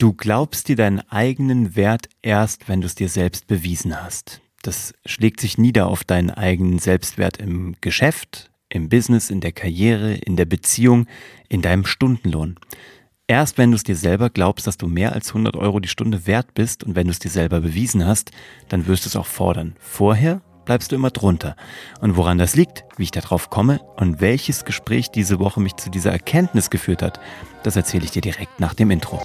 Du glaubst dir deinen eigenen Wert erst, wenn du es dir selbst bewiesen hast. Das schlägt sich nieder auf deinen eigenen Selbstwert im Geschäft, im Business, in der Karriere, in der Beziehung, in deinem Stundenlohn. Erst wenn du es dir selber glaubst, dass du mehr als 100 Euro die Stunde wert bist und wenn du es dir selber bewiesen hast, dann wirst du es auch fordern. Vorher bleibst du immer drunter. Und woran das liegt, wie ich darauf komme und welches Gespräch diese Woche mich zu dieser Erkenntnis geführt hat, das erzähle ich dir direkt nach dem Intro.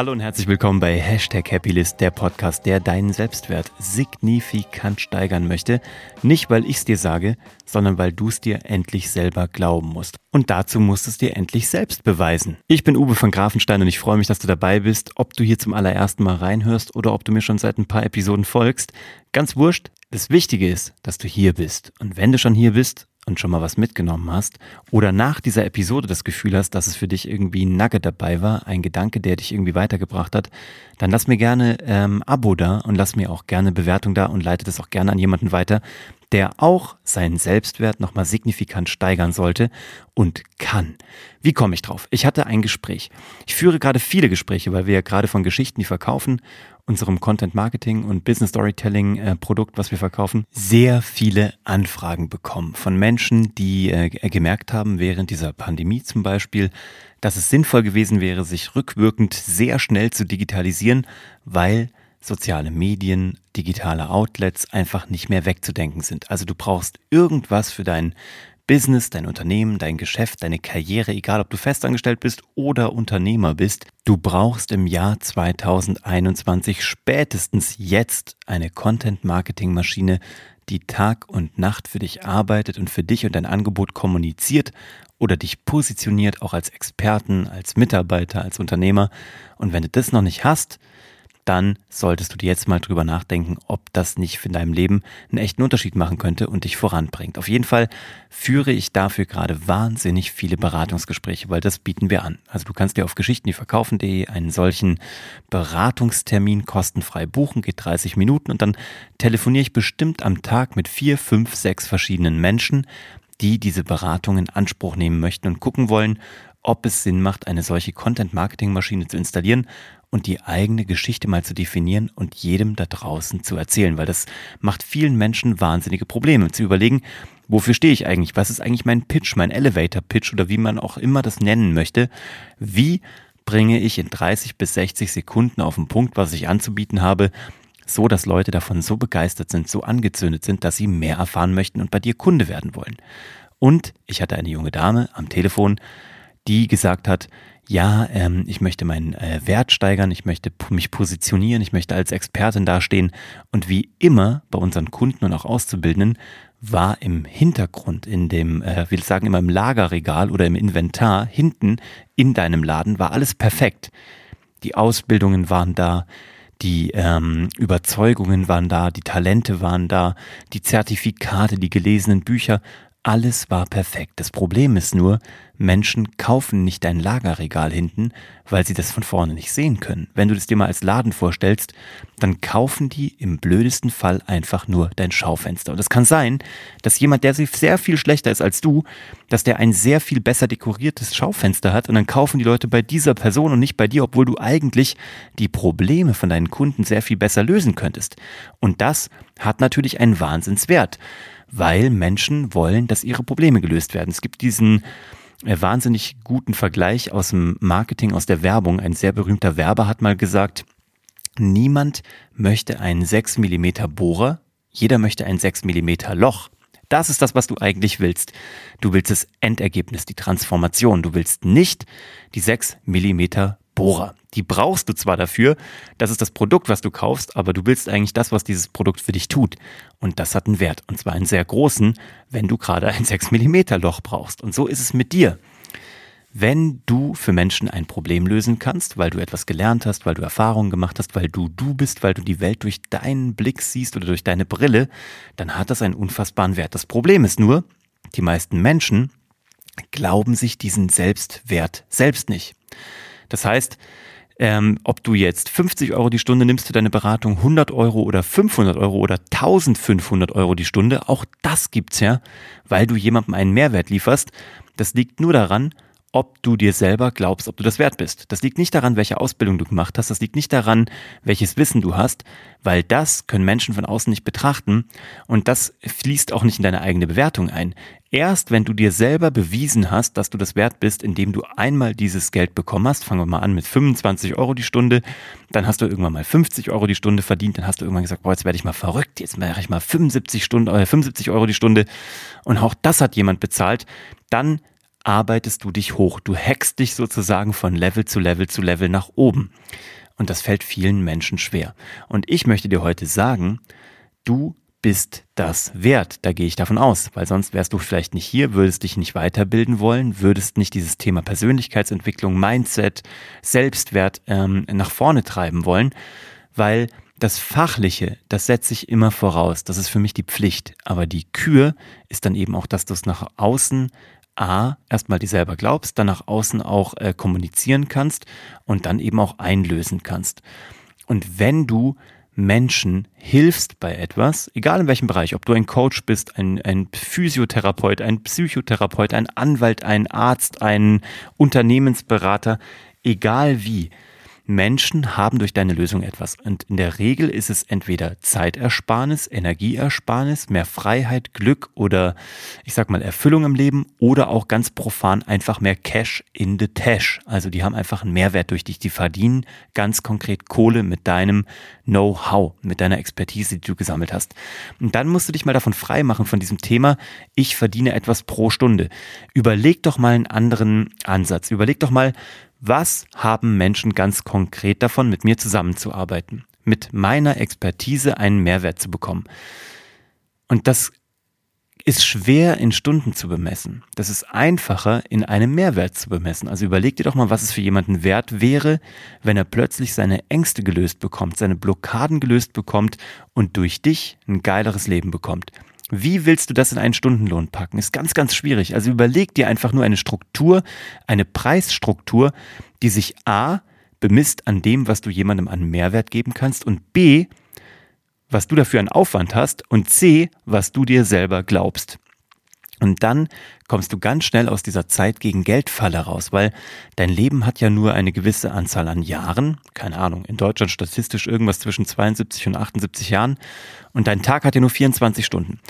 Hallo und herzlich willkommen bei Hashtag Happylist, der Podcast, der deinen Selbstwert signifikant steigern möchte. Nicht, weil ich es dir sage, sondern weil du es dir endlich selber glauben musst. Und dazu musst du es dir endlich selbst beweisen. Ich bin Uwe von Grafenstein und ich freue mich, dass du dabei bist. Ob du hier zum allerersten Mal reinhörst oder ob du mir schon seit ein paar Episoden folgst, ganz wurscht. Das Wichtige ist, dass du hier bist. Und wenn du schon hier bist und schon mal was mitgenommen hast oder nach dieser Episode das Gefühl hast, dass es für dich irgendwie ein Nugget dabei war, ein Gedanke, der dich irgendwie weitergebracht hat, dann lass mir gerne ähm, Abo da und lass mir auch gerne Bewertung da und leite das auch gerne an jemanden weiter, der auch seinen Selbstwert nochmal signifikant steigern sollte und kann. Wie komme ich drauf? Ich hatte ein Gespräch. Ich führe gerade viele Gespräche, weil wir ja gerade von Geschichten, die verkaufen, unserem Content Marketing und Business Storytelling äh, Produkt, was wir verkaufen, sehr viele Anfragen bekommen von Menschen, die äh, gemerkt haben, während dieser Pandemie zum Beispiel, dass es sinnvoll gewesen wäre, sich rückwirkend sehr schnell zu digitalisieren, weil soziale Medien, digitale Outlets einfach nicht mehr wegzudenken sind. Also du brauchst irgendwas für dein Business, dein Unternehmen, dein Geschäft, deine Karriere, egal ob du festangestellt bist oder Unternehmer bist, du brauchst im Jahr 2021 spätestens jetzt eine Content-Marketing-Maschine, die Tag und Nacht für dich arbeitet und für dich und dein Angebot kommuniziert oder dich positioniert, auch als Experten, als Mitarbeiter, als Unternehmer. Und wenn du das noch nicht hast, dann solltest du dir jetzt mal drüber nachdenken, ob das nicht für deinem Leben einen echten Unterschied machen könnte und dich voranbringt. Auf jeden Fall führe ich dafür gerade wahnsinnig viele Beratungsgespräche, weil das bieten wir an. Also du kannst dir auf Geschichten, die verkaufen.de einen solchen Beratungstermin kostenfrei buchen, geht 30 Minuten und dann telefoniere ich bestimmt am Tag mit vier, fünf, sechs verschiedenen Menschen, die diese Beratung in Anspruch nehmen möchten und gucken wollen, ob es Sinn macht, eine solche Content-Marketing-Maschine zu installieren und die eigene Geschichte mal zu definieren und jedem da draußen zu erzählen, weil das macht vielen Menschen wahnsinnige Probleme, zu überlegen, wofür stehe ich eigentlich, was ist eigentlich mein Pitch, mein Elevator-Pitch oder wie man auch immer das nennen möchte, wie bringe ich in 30 bis 60 Sekunden auf den Punkt, was ich anzubieten habe, so dass Leute davon so begeistert sind, so angezündet sind, dass sie mehr erfahren möchten und bei dir Kunde werden wollen. Und ich hatte eine junge Dame am Telefon, die gesagt hat, ja, ähm, ich möchte meinen äh, Wert steigern, ich möchte mich positionieren, ich möchte als Expertin dastehen. Und wie immer bei unseren Kunden und auch Auszubildenden war im Hintergrund, in dem, äh, wir sagen immer im Lagerregal oder im Inventar, hinten in deinem Laden war alles perfekt. Die Ausbildungen waren da, die ähm, Überzeugungen waren da, die Talente waren da, die Zertifikate, die gelesenen Bücher, alles war perfekt. Das Problem ist nur, Menschen kaufen nicht dein Lagerregal hinten, weil sie das von vorne nicht sehen können. Wenn du das dir mal als Laden vorstellst, dann kaufen die im blödesten Fall einfach nur dein Schaufenster. Und es kann sein, dass jemand, der sehr viel schlechter ist als du, dass der ein sehr viel besser dekoriertes Schaufenster hat und dann kaufen die Leute bei dieser Person und nicht bei dir, obwohl du eigentlich die Probleme von deinen Kunden sehr viel besser lösen könntest. Und das hat natürlich einen Wahnsinnswert weil Menschen wollen, dass ihre Probleme gelöst werden. Es gibt diesen äh, wahnsinnig guten Vergleich aus dem Marketing, aus der Werbung. Ein sehr berühmter Werber hat mal gesagt, niemand möchte einen 6 Millimeter Bohrer, jeder möchte ein 6 Millimeter Loch. Das ist das, was du eigentlich willst. Du willst das Endergebnis, die Transformation. Du willst nicht die 6 Millimeter Bohrer. Die brauchst du zwar dafür, das ist das Produkt, was du kaufst, aber du willst eigentlich das, was dieses Produkt für dich tut. Und das hat einen Wert. Und zwar einen sehr großen, wenn du gerade ein 6 mm Loch brauchst. Und so ist es mit dir. Wenn du für Menschen ein Problem lösen kannst, weil du etwas gelernt hast, weil du Erfahrungen gemacht hast, weil du du bist, weil du die Welt durch deinen Blick siehst oder durch deine Brille, dann hat das einen unfassbaren Wert. Das Problem ist nur, die meisten Menschen glauben sich diesen Selbstwert selbst nicht. Das heißt, ähm, ob du jetzt 50 Euro die Stunde nimmst für deine Beratung, 100 Euro oder 500 Euro oder 1500 Euro die Stunde, auch das gibt's ja, weil du jemandem einen Mehrwert lieferst. Das liegt nur daran, ob du dir selber glaubst, ob du das wert bist. Das liegt nicht daran, welche Ausbildung du gemacht hast, das liegt nicht daran, welches Wissen du hast, weil das können Menschen von außen nicht betrachten und das fließt auch nicht in deine eigene Bewertung ein. Erst wenn du dir selber bewiesen hast, dass du das wert bist, indem du einmal dieses Geld bekommen hast, fangen wir mal an mit 25 Euro die Stunde, dann hast du irgendwann mal 50 Euro die Stunde verdient, dann hast du irgendwann gesagt, boah, jetzt werde ich mal verrückt, jetzt mache ich mal 75 Stunden, äh, 75 Euro die Stunde und auch das hat jemand bezahlt, dann arbeitest du dich hoch. Du hackst dich sozusagen von Level zu Level zu Level nach oben. Und das fällt vielen Menschen schwer. Und ich möchte dir heute sagen, du bist das wert. Da gehe ich davon aus, weil sonst wärst du vielleicht nicht hier, würdest dich nicht weiterbilden wollen, würdest nicht dieses Thema Persönlichkeitsentwicklung, Mindset, Selbstwert ähm, nach vorne treiben wollen, weil das Fachliche, das setze ich immer voraus. Das ist für mich die Pflicht. Aber die Kür ist dann eben auch, dass du es nach außen A, erstmal dir selber glaubst, dann nach außen auch äh, kommunizieren kannst und dann eben auch einlösen kannst. Und wenn du Menschen hilfst bei etwas, egal in welchem Bereich, ob du ein Coach bist, ein, ein Physiotherapeut, ein Psychotherapeut, ein Anwalt, ein Arzt, ein Unternehmensberater, egal wie, Menschen haben durch deine Lösung etwas. Und in der Regel ist es entweder Zeitersparnis, Energieersparnis, mehr Freiheit, Glück oder ich sag mal Erfüllung im Leben oder auch ganz profan einfach mehr Cash in the Tash. Also die haben einfach einen Mehrwert durch dich. Die verdienen ganz konkret Kohle mit deinem Know-how, mit deiner Expertise, die du gesammelt hast. Und dann musst du dich mal davon frei machen von diesem Thema, ich verdiene etwas pro Stunde. Überleg doch mal einen anderen Ansatz. Überleg doch mal, was haben Menschen ganz konkret davon, mit mir zusammenzuarbeiten, mit meiner Expertise einen Mehrwert zu bekommen? Und das ist schwer in Stunden zu bemessen. Das ist einfacher in einem Mehrwert zu bemessen. Also überleg dir doch mal, was es für jemanden wert wäre, wenn er plötzlich seine Ängste gelöst bekommt, seine Blockaden gelöst bekommt und durch dich ein geileres Leben bekommt. Wie willst du das in einen Stundenlohn packen? Ist ganz, ganz schwierig. Also überleg dir einfach nur eine Struktur, eine Preisstruktur, die sich A bemisst an dem, was du jemandem an Mehrwert geben kannst und B, was du dafür an Aufwand hast und C, was du dir selber glaubst. Und dann kommst du ganz schnell aus dieser Zeit gegen Geldfalle raus, weil dein Leben hat ja nur eine gewisse Anzahl an Jahren, keine Ahnung, in Deutschland statistisch irgendwas zwischen 72 und 78 Jahren und dein Tag hat ja nur 24 Stunden.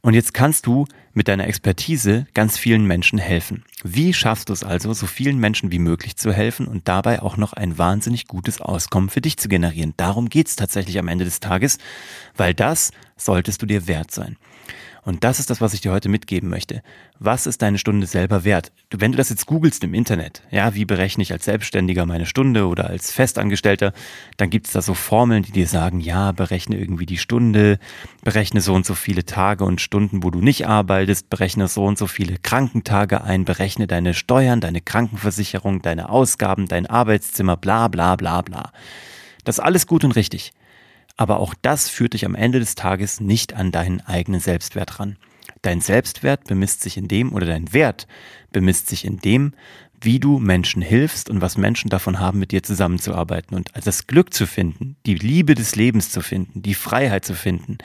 Und jetzt kannst du mit deiner Expertise ganz vielen Menschen helfen. Wie schaffst du es also, so vielen Menschen wie möglich zu helfen und dabei auch noch ein wahnsinnig gutes Auskommen für dich zu generieren? Darum geht's tatsächlich am Ende des Tages, weil das solltest du dir wert sein. Und das ist das, was ich dir heute mitgeben möchte. Was ist deine Stunde selber wert? Wenn du das jetzt googelst im Internet, ja, wie berechne ich als Selbstständiger meine Stunde oder als Festangestellter, dann gibt es da so Formeln, die dir sagen, ja, berechne irgendwie die Stunde, berechne so und so viele Tage und Stunden, wo du nicht arbeitest, berechne so und so viele Krankentage ein, berechne deine Steuern, deine Krankenversicherung, deine Ausgaben, dein Arbeitszimmer, bla bla bla bla. Das ist alles gut und richtig. Aber auch das führt dich am Ende des Tages nicht an deinen eigenen Selbstwert ran. Dein Selbstwert bemisst sich in dem oder dein Wert bemisst sich in dem, wie du Menschen hilfst und was Menschen davon haben, mit dir zusammenzuarbeiten und das Glück zu finden, die Liebe des Lebens zu finden, die Freiheit zu finden,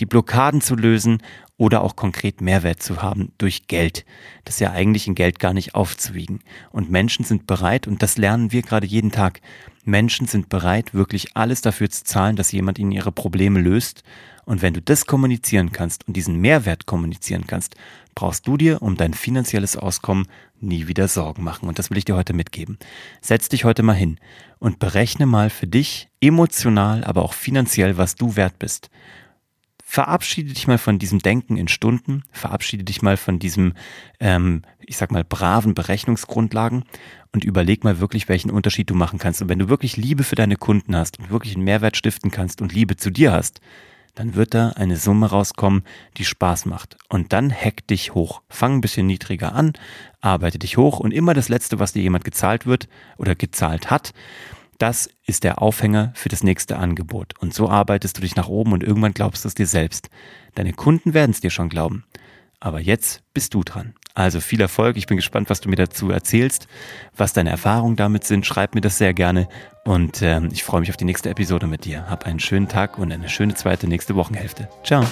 die Blockaden zu lösen oder auch konkret Mehrwert zu haben durch Geld. Das ist ja eigentlich in Geld gar nicht aufzuwiegen. Und Menschen sind bereit, und das lernen wir gerade jeden Tag, Menschen sind bereit, wirklich alles dafür zu zahlen, dass jemand ihnen ihre Probleme löst. Und wenn du das kommunizieren kannst und diesen Mehrwert kommunizieren kannst, brauchst du dir um dein finanzielles Auskommen nie wieder Sorgen machen. Und das will ich dir heute mitgeben. Setz dich heute mal hin und berechne mal für dich emotional, aber auch finanziell, was du wert bist. Verabschiede dich mal von diesem Denken in Stunden, verabschiede dich mal von diesem, ähm, ich sag mal, braven Berechnungsgrundlagen und überleg mal wirklich, welchen Unterschied du machen kannst. Und wenn du wirklich Liebe für deine Kunden hast und wirklich einen Mehrwert stiften kannst und Liebe zu dir hast, dann wird da eine Summe rauskommen, die Spaß macht. Und dann hack dich hoch. Fang ein bisschen niedriger an, arbeite dich hoch und immer das Letzte, was dir jemand gezahlt wird oder gezahlt hat, das ist der Aufhänger für das nächste Angebot. Und so arbeitest du dich nach oben und irgendwann glaubst du es dir selbst. Deine Kunden werden es dir schon glauben. Aber jetzt bist du dran. Also viel Erfolg. Ich bin gespannt, was du mir dazu erzählst, was deine Erfahrungen damit sind. Schreib mir das sehr gerne. Und ähm, ich freue mich auf die nächste Episode mit dir. Hab einen schönen Tag und eine schöne zweite nächste Wochenhälfte. Ciao.